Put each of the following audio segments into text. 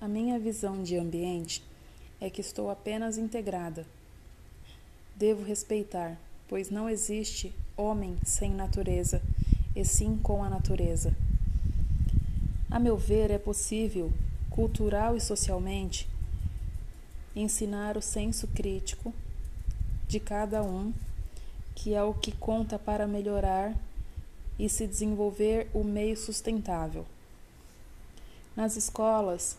A minha visão de ambiente é que estou apenas integrada. Devo respeitar, pois não existe homem sem natureza, e sim com a natureza. A meu ver, é possível, cultural e socialmente, ensinar o senso crítico de cada um, que é o que conta para melhorar e se desenvolver o meio sustentável. Nas escolas,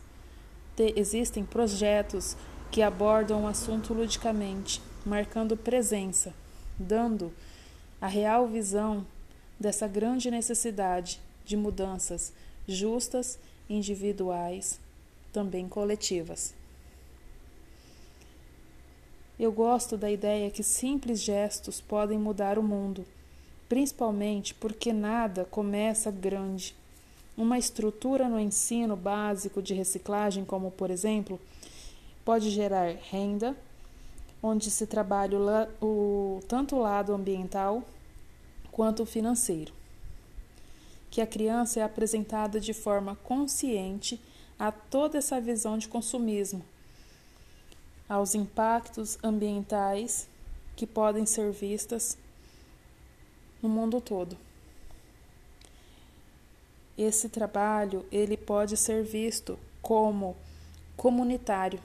existem projetos que abordam o assunto ludicamente, marcando presença, dando a real visão dessa grande necessidade de mudanças justas, individuais, também coletivas. Eu gosto da ideia que simples gestos podem mudar o mundo, principalmente porque nada começa grande uma estrutura no ensino básico de reciclagem, como por exemplo, pode gerar renda, onde se trabalha o, o, tanto o lado ambiental quanto o financeiro. Que a criança é apresentada de forma consciente a toda essa visão de consumismo, aos impactos ambientais que podem ser vistas no mundo todo esse trabalho ele pode ser visto como comunitário